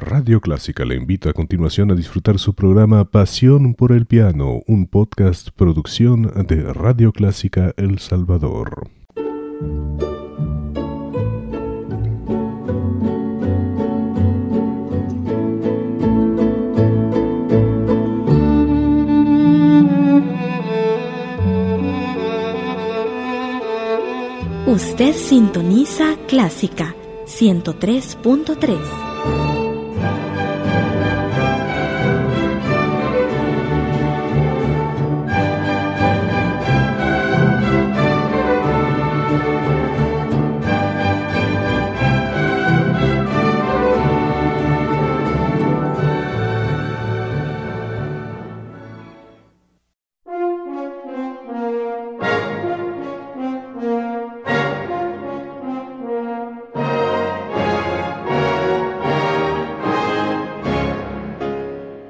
Radio Clásica le invita a continuación a disfrutar su programa Pasión por el Piano, un podcast producción de Radio Clásica El Salvador. Usted sintoniza Clásica 103.3.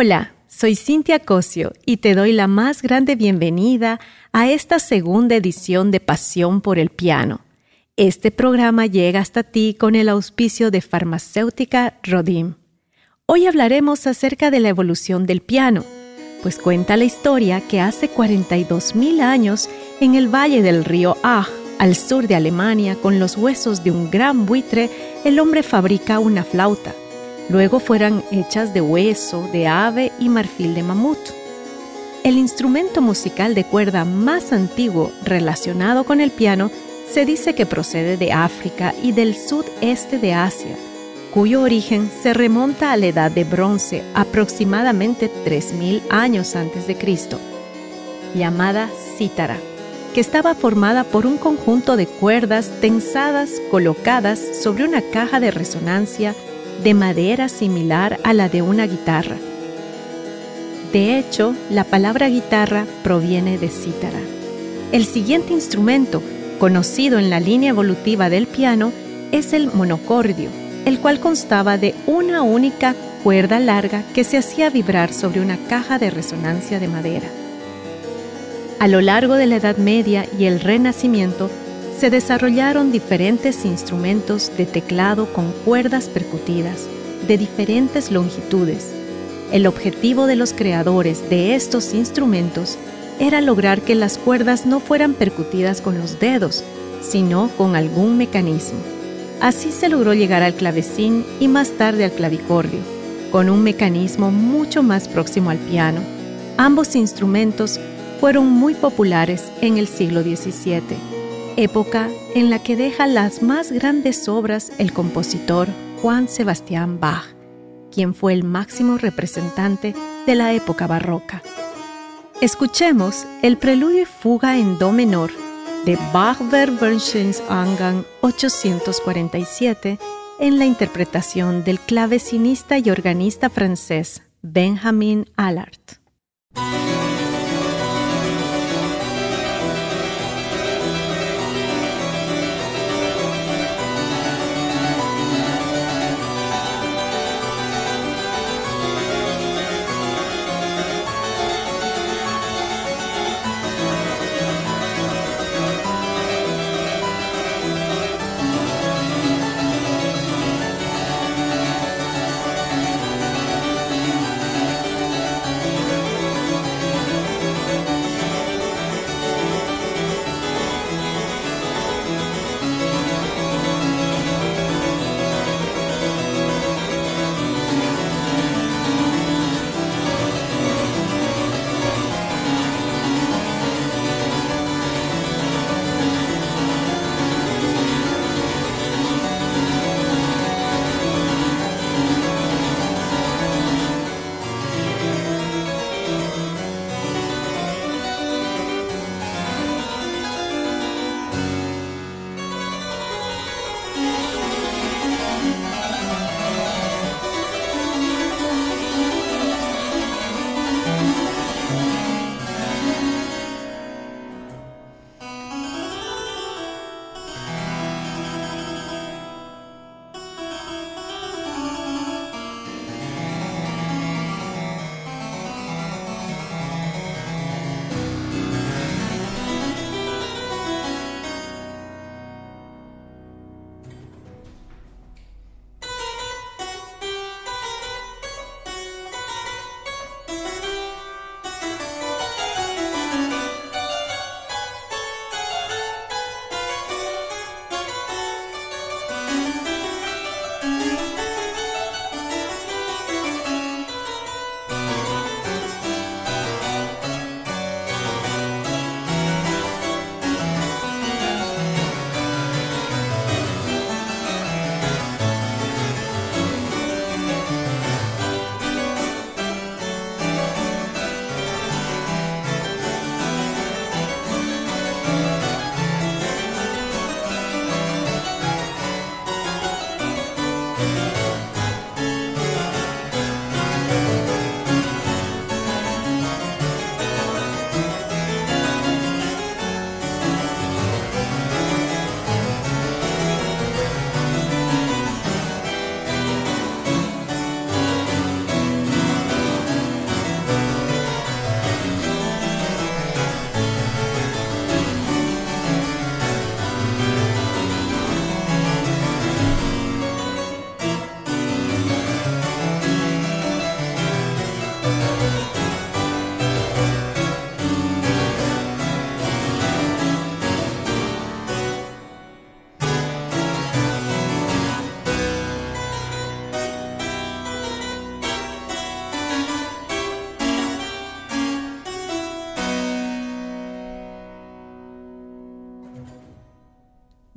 Hola, soy Cintia Cosio y te doy la más grande bienvenida a esta segunda edición de Pasión por el Piano. Este programa llega hasta ti con el auspicio de farmacéutica Rodim. Hoy hablaremos acerca de la evolución del piano, pues cuenta la historia que hace 42.000 años en el valle del río Ah, al sur de Alemania, con los huesos de un gran buitre, el hombre fabrica una flauta Luego fueron hechas de hueso, de ave y marfil de mamut. El instrumento musical de cuerda más antiguo relacionado con el piano se dice que procede de África y del sudeste de Asia, cuyo origen se remonta a la edad de bronce, aproximadamente 3.000 años antes de Cristo, llamada cítara, que estaba formada por un conjunto de cuerdas tensadas colocadas sobre una caja de resonancia de madera similar a la de una guitarra. De hecho, la palabra guitarra proviene de cítara. El siguiente instrumento, conocido en la línea evolutiva del piano, es el monocordio, el cual constaba de una única cuerda larga que se hacía vibrar sobre una caja de resonancia de madera. A lo largo de la Edad Media y el Renacimiento, se desarrollaron diferentes instrumentos de teclado con cuerdas percutidas de diferentes longitudes. El objetivo de los creadores de estos instrumentos era lograr que las cuerdas no fueran percutidas con los dedos, sino con algún mecanismo. Así se logró llegar al clavecín y más tarde al clavicordio, con un mecanismo mucho más próximo al piano. Ambos instrumentos fueron muy populares en el siglo XVII época en la que deja las más grandes obras el compositor Juan Sebastián Bach, quien fue el máximo representante de la época barroca. Escuchemos el preludio y fuga en do menor de Bach Angang 847 en la interpretación del clavecinista y organista francés Benjamin Allard.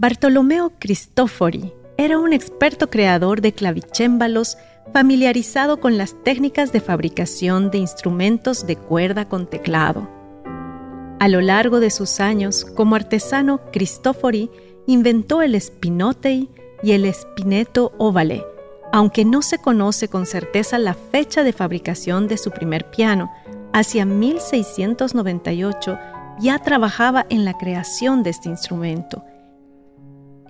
Bartolomeo Cristofori era un experto creador de clavicémbalos familiarizado con las técnicas de fabricación de instrumentos de cuerda con teclado. A lo largo de sus años como artesano, Cristofori inventó el spinotei y el spineto ovale, aunque no se conoce con certeza la fecha de fabricación de su primer piano, hacia 1698 ya trabajaba en la creación de este instrumento.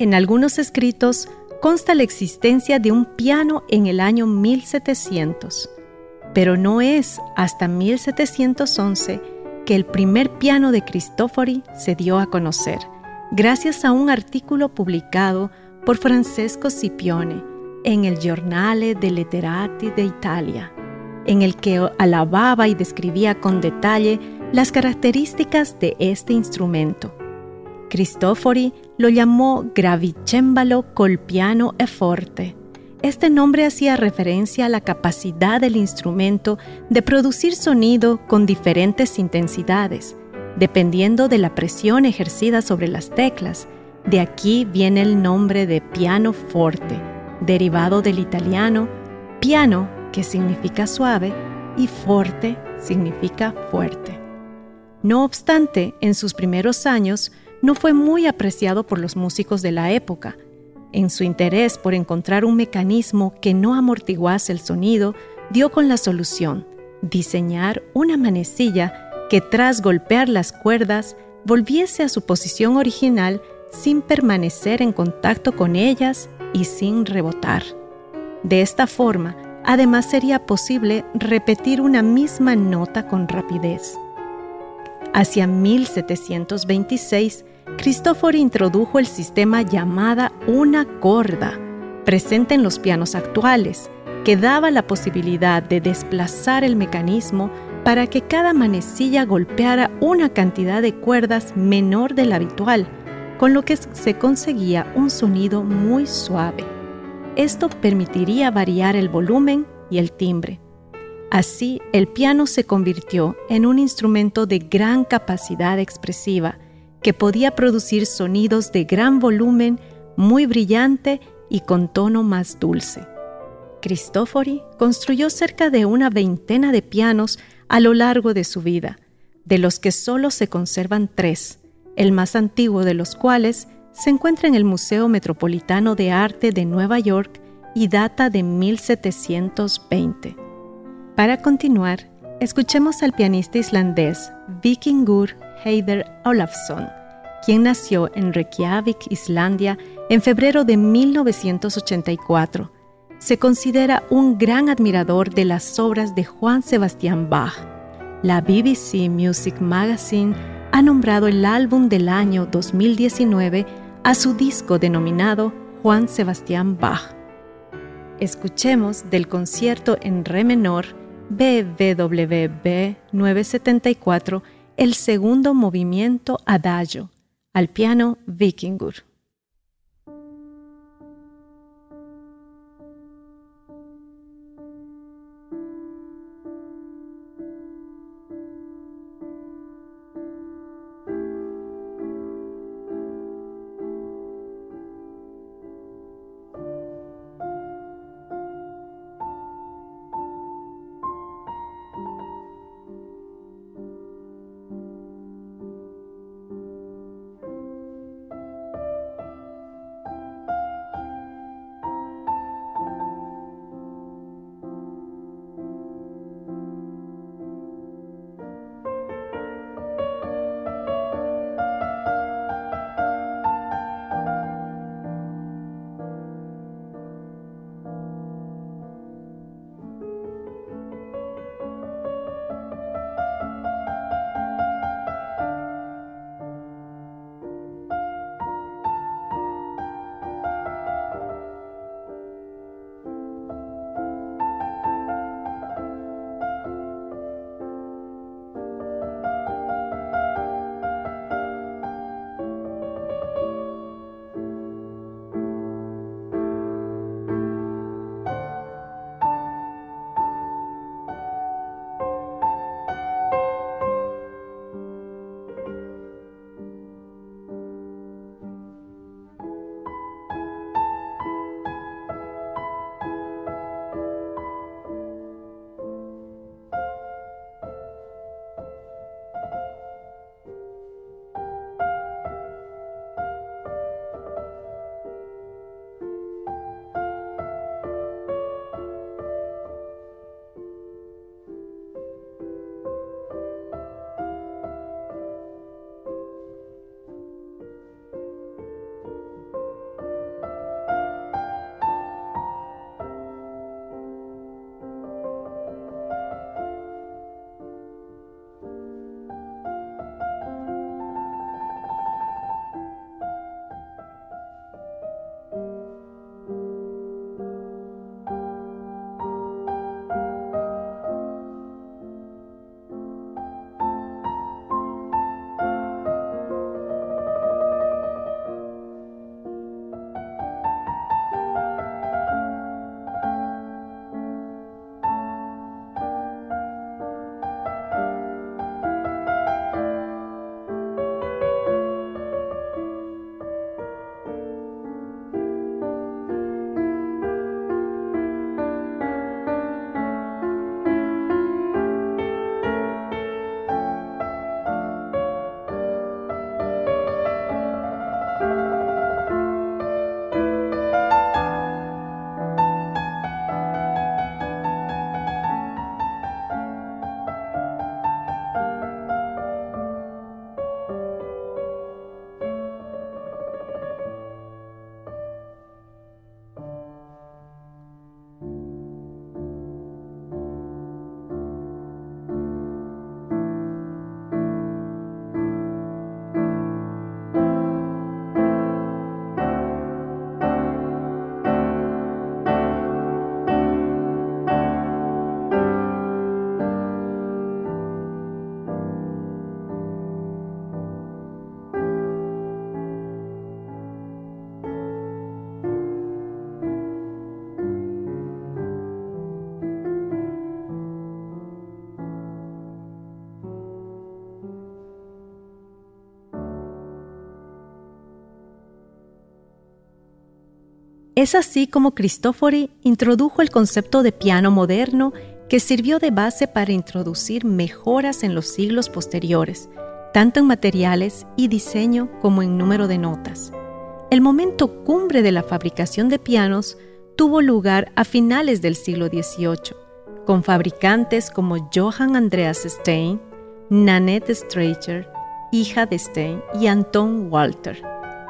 En algunos escritos consta la existencia de un piano en el año 1700, pero no es hasta 1711 que el primer piano de Cristofori se dio a conocer, gracias a un artículo publicado por Francesco Scipione en el Giornale dei Letterati de Italia, en el que alababa y describía con detalle las características de este instrumento. Cristofori lo llamó gravicembalo col piano e forte. Este nombre hacía referencia a la capacidad del instrumento de producir sonido con diferentes intensidades, dependiendo de la presión ejercida sobre las teclas. De aquí viene el nombre de piano forte, derivado del italiano piano, que significa suave, y forte significa fuerte. No obstante, en sus primeros años, no fue muy apreciado por los músicos de la época. En su interés por encontrar un mecanismo que no amortiguase el sonido, dio con la solución, diseñar una manecilla que tras golpear las cuerdas volviese a su posición original sin permanecer en contacto con ellas y sin rebotar. De esta forma, además sería posible repetir una misma nota con rapidez. Hacia 1726, Cristofori introdujo el sistema llamada una corda, presente en los pianos actuales, que daba la posibilidad de desplazar el mecanismo para que cada manecilla golpeara una cantidad de cuerdas menor de la habitual, con lo que se conseguía un sonido muy suave. Esto permitiría variar el volumen y el timbre. Así, el piano se convirtió en un instrumento de gran capacidad expresiva, que podía producir sonidos de gran volumen, muy brillante y con tono más dulce. Cristofori construyó cerca de una veintena de pianos a lo largo de su vida, de los que solo se conservan tres, el más antiguo de los cuales se encuentra en el Museo Metropolitano de Arte de Nueva York y data de 1720. Para continuar, escuchemos al pianista islandés Vikingur Heider Olafsson, quien nació en Reykjavik, Islandia, en febrero de 1984. Se considera un gran admirador de las obras de Juan Sebastián Bach. La BBC Music Magazine ha nombrado el álbum del año 2019 a su disco denominado Juan Sebastián Bach. Escuchemos del concierto en re menor BWV 974 el segundo movimiento adagio, al piano Vikingur. Es así como Cristofori introdujo el concepto de piano moderno que sirvió de base para introducir mejoras en los siglos posteriores, tanto en materiales y diseño como en número de notas. El momento cumbre de la fabricación de pianos tuvo lugar a finales del siglo XVIII, con fabricantes como Johann Andreas Stein, Nanette Streicher, hija de Stein, y Anton Walter.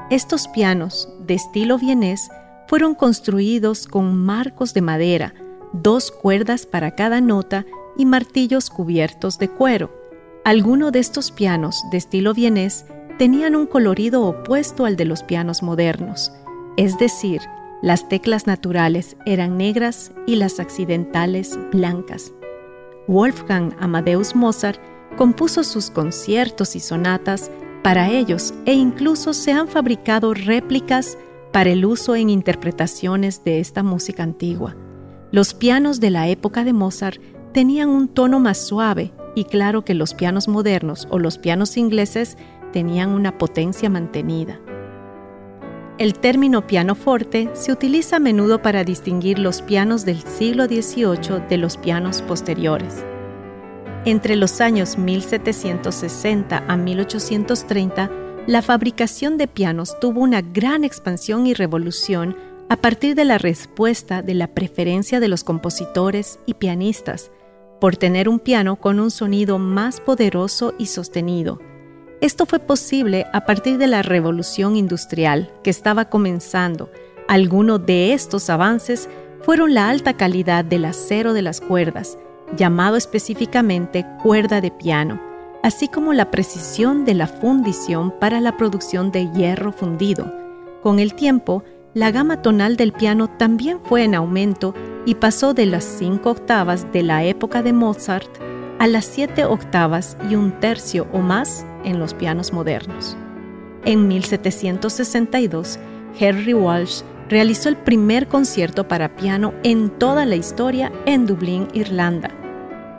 Estos pianos, de estilo vienés, fueron construidos con marcos de madera, dos cuerdas para cada nota y martillos cubiertos de cuero. Algunos de estos pianos, de estilo vienés, tenían un colorido opuesto al de los pianos modernos, es decir, las teclas naturales eran negras y las accidentales blancas. Wolfgang Amadeus Mozart compuso sus conciertos y sonatas para ellos e incluso se han fabricado réplicas para el uso en interpretaciones de esta música antigua. Los pianos de la época de Mozart tenían un tono más suave y claro que los pianos modernos o los pianos ingleses tenían una potencia mantenida. El término pianoforte se utiliza a menudo para distinguir los pianos del siglo XVIII de los pianos posteriores. Entre los años 1760 a 1830, la fabricación de pianos tuvo una gran expansión y revolución a partir de la respuesta de la preferencia de los compositores y pianistas por tener un piano con un sonido más poderoso y sostenido, esto fue posible a partir de la revolución industrial que estaba comenzando. Algunos de estos avances fueron la alta calidad del acero de las cuerdas, llamado específicamente cuerda de piano, así como la precisión de la fundición para la producción de hierro fundido. Con el tiempo, la gama tonal del piano también fue en aumento y pasó de las cinco octavas de la época de Mozart a las siete octavas y un tercio o más en los pianos modernos. En 1762, Henry Walsh realizó el primer concierto para piano en toda la historia en Dublín, Irlanda.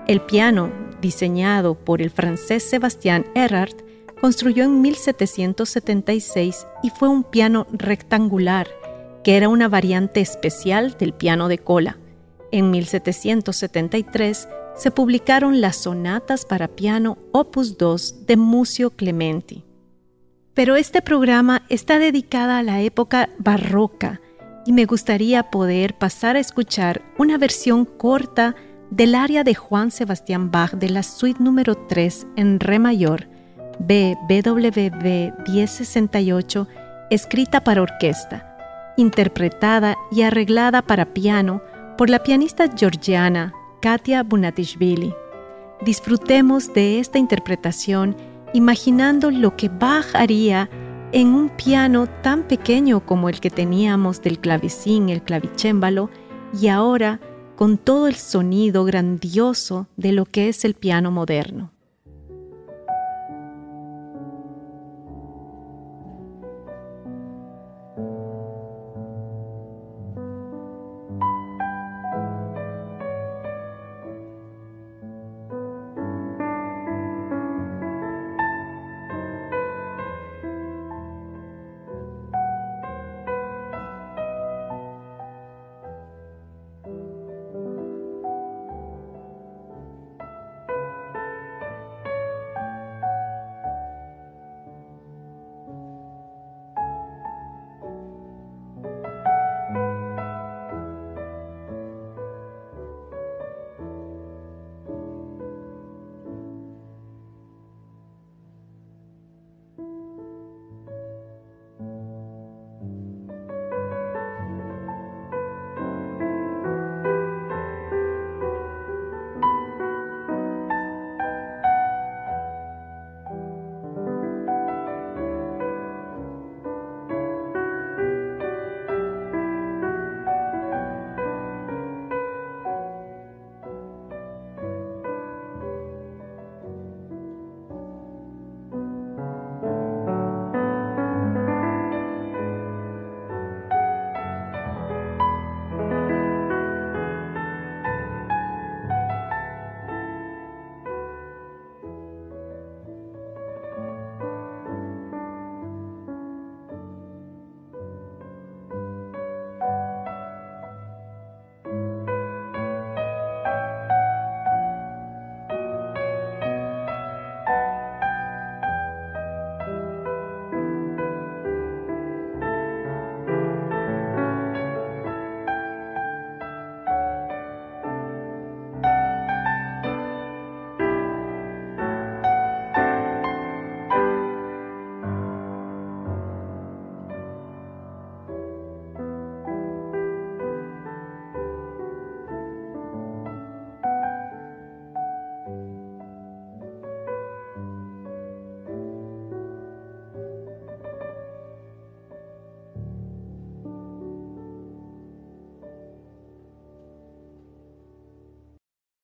El piano, diseñado por el francés Sebastián Erhardt, construyó en 1776 y fue un piano rectangular, que era una variante especial del piano de cola. En 1773 se publicaron las sonatas para piano Opus 2 de Mucio Clementi. Pero este programa está dedicado a la época barroca y me gustaría poder pasar a escuchar una versión corta del área de Juan Sebastián Bach de la suite número 3 en Re mayor, BWV 1068, escrita para orquesta, interpretada y arreglada para piano por la pianista georgiana Katia Bunatishvili. Disfrutemos de esta interpretación imaginando lo que Bach haría en un piano tan pequeño como el que teníamos del clavecín, el clavicémbalo, y ahora con todo el sonido grandioso de lo que es el piano moderno.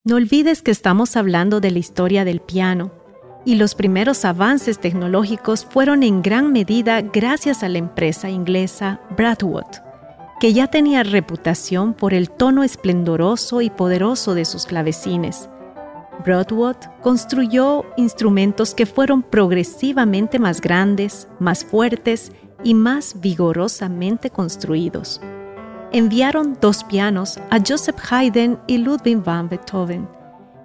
No olvides que estamos hablando de la historia del piano y los primeros avances tecnológicos fueron en gran medida gracias a la empresa inglesa Bradwood, que ya tenía reputación por el tono esplendoroso y poderoso de sus clavecines. Broadwood construyó instrumentos que fueron progresivamente más grandes, más fuertes y más vigorosamente construidos. Enviaron dos pianos a Joseph Haydn y Ludwig van Beethoven,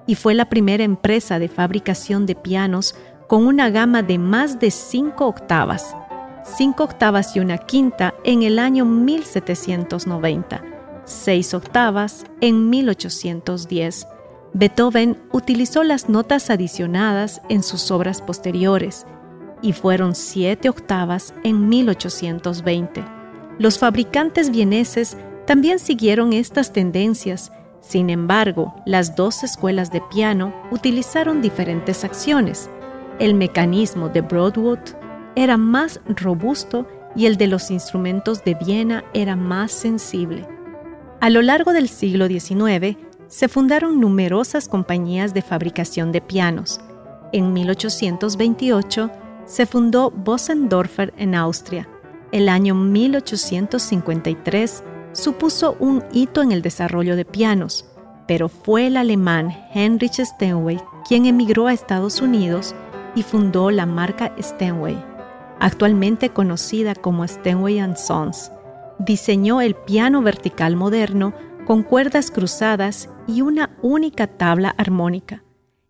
y fue la primera empresa de fabricación de pianos con una gama de más de cinco octavas, cinco octavas y una quinta en el año 1790, seis octavas en 1810. Beethoven utilizó las notas adicionadas en sus obras posteriores y fueron siete octavas en 1820. Los fabricantes vieneses también siguieron estas tendencias sin embargo, las dos escuelas de piano utilizaron diferentes acciones. El mecanismo de Broadwood era más robusto y el de los instrumentos de Viena era más sensible. A lo largo del siglo XIX, se fundaron numerosas compañías de fabricación de pianos. En 1828 se fundó Bosendorfer en Austria. El año 1853 supuso un hito en el desarrollo de pianos, pero fue el alemán Heinrich Steinway quien emigró a Estados Unidos y fundó la marca Steinway, actualmente conocida como Steinway Sons. Diseñó el piano vertical moderno con cuerdas cruzadas y una única tabla armónica.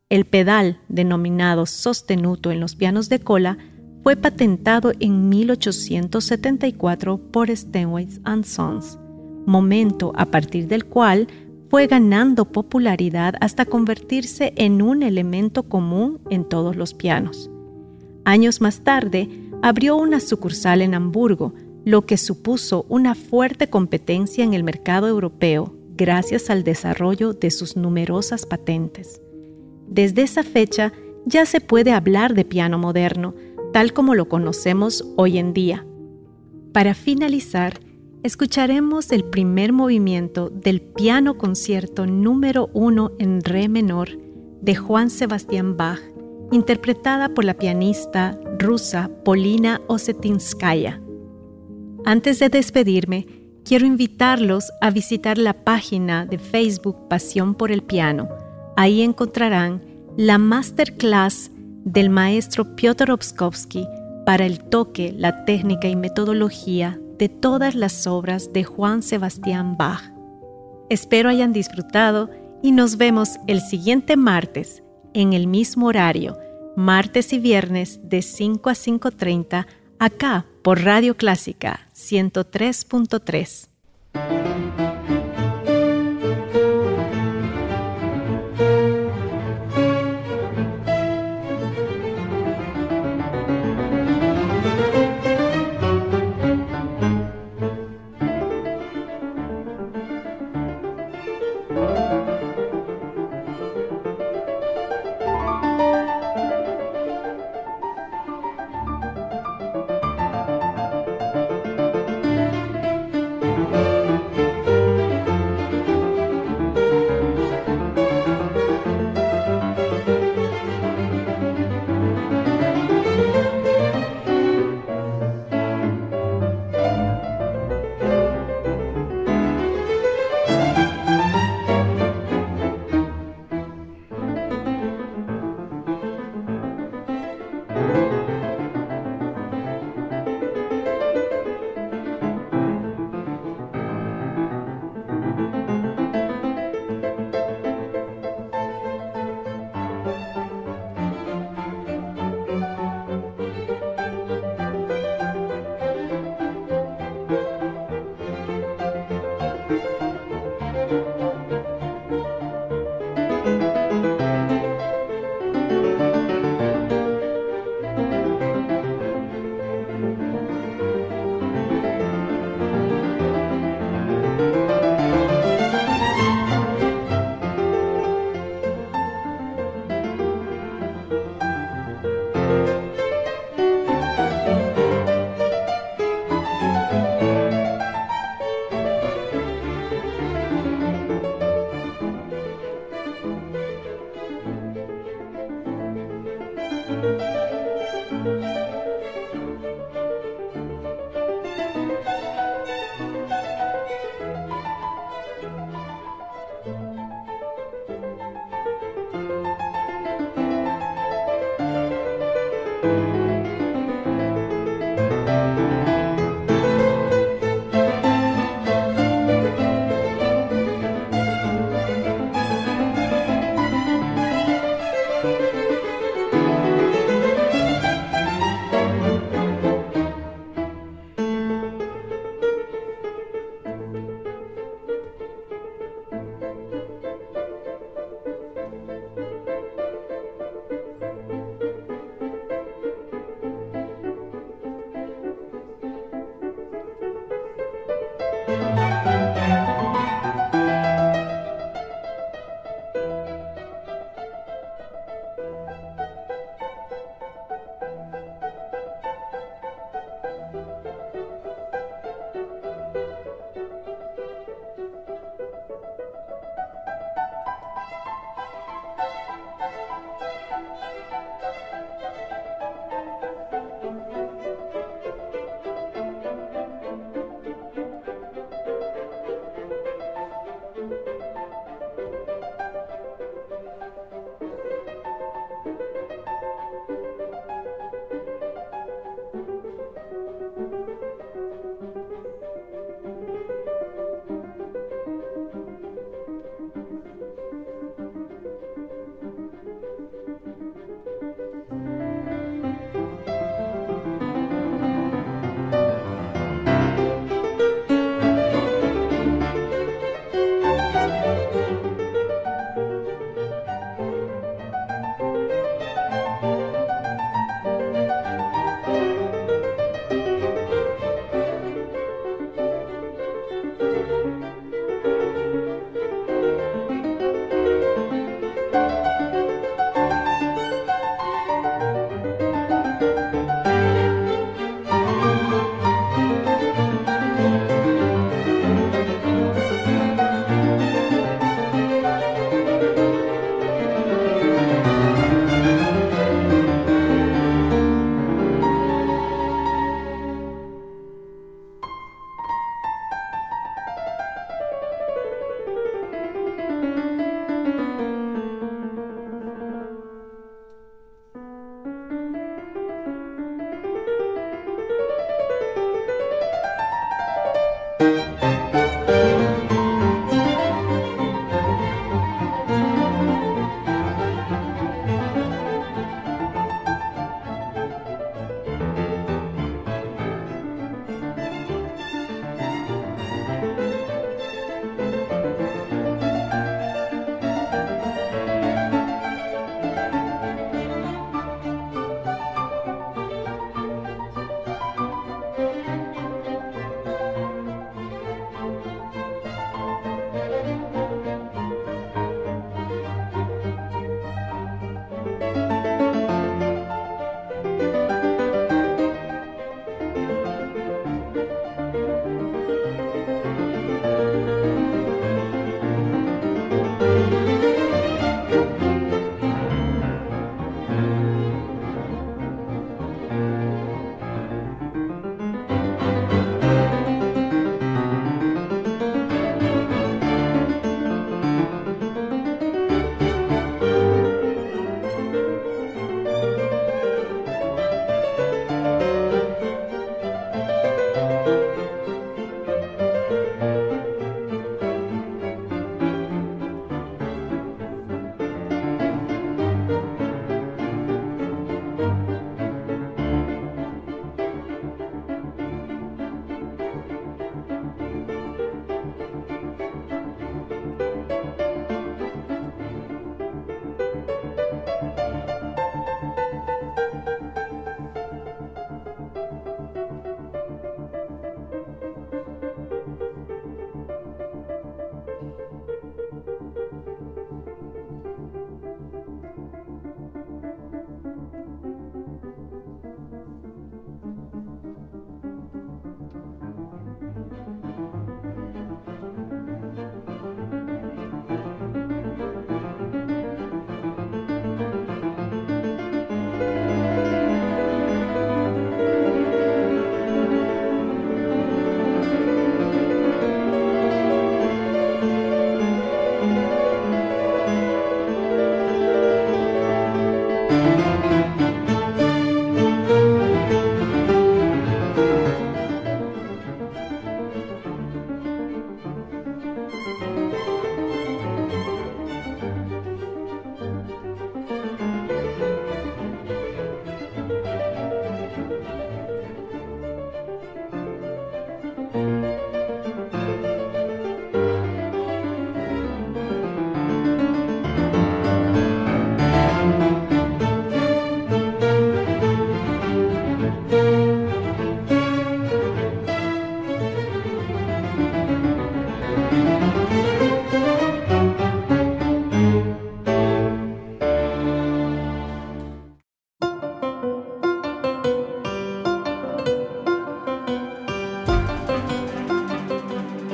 El pedal, denominado sostenuto en los pianos de cola, fue patentado en 1874 por Steinway Sons momento a partir del cual fue ganando popularidad hasta convertirse en un elemento común en todos los pianos. Años más tarde, abrió una sucursal en Hamburgo, lo que supuso una fuerte competencia en el mercado europeo gracias al desarrollo de sus numerosas patentes. Desde esa fecha ya se puede hablar de piano moderno, tal como lo conocemos hoy en día. Para finalizar, escucharemos el primer movimiento del piano concierto número 1 en re menor de Juan Sebastián Bach, interpretada por la pianista rusa Polina Osetinskaya. Antes de despedirme, quiero invitarlos a visitar la página de Facebook Pasión por el Piano. Ahí encontrarán la masterclass del maestro Piotr Obskovsky para el toque, la técnica y metodología de todas las obras de Juan Sebastián Bach. Espero hayan disfrutado y nos vemos el siguiente martes en el mismo horario, martes y viernes de 5 a 5.30, acá por Radio Clásica 103.3.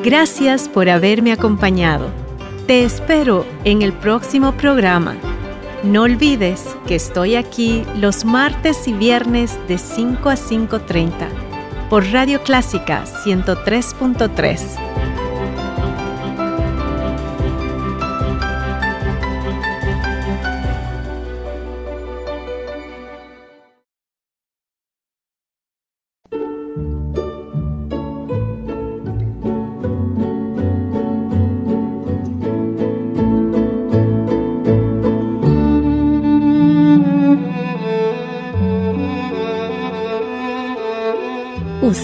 Gracias por haberme acompañado. Te espero en el próximo programa. No olvides que estoy aquí los martes y viernes de 5 a 5.30 por Radio Clásica 103.3.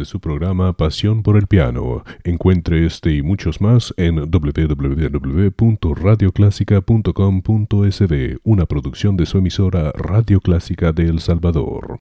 de su programa Pasión por el Piano. Encuentre este y muchos más en www.radioclásica.com.sb, una producción de su emisora Radio Clásica de El Salvador.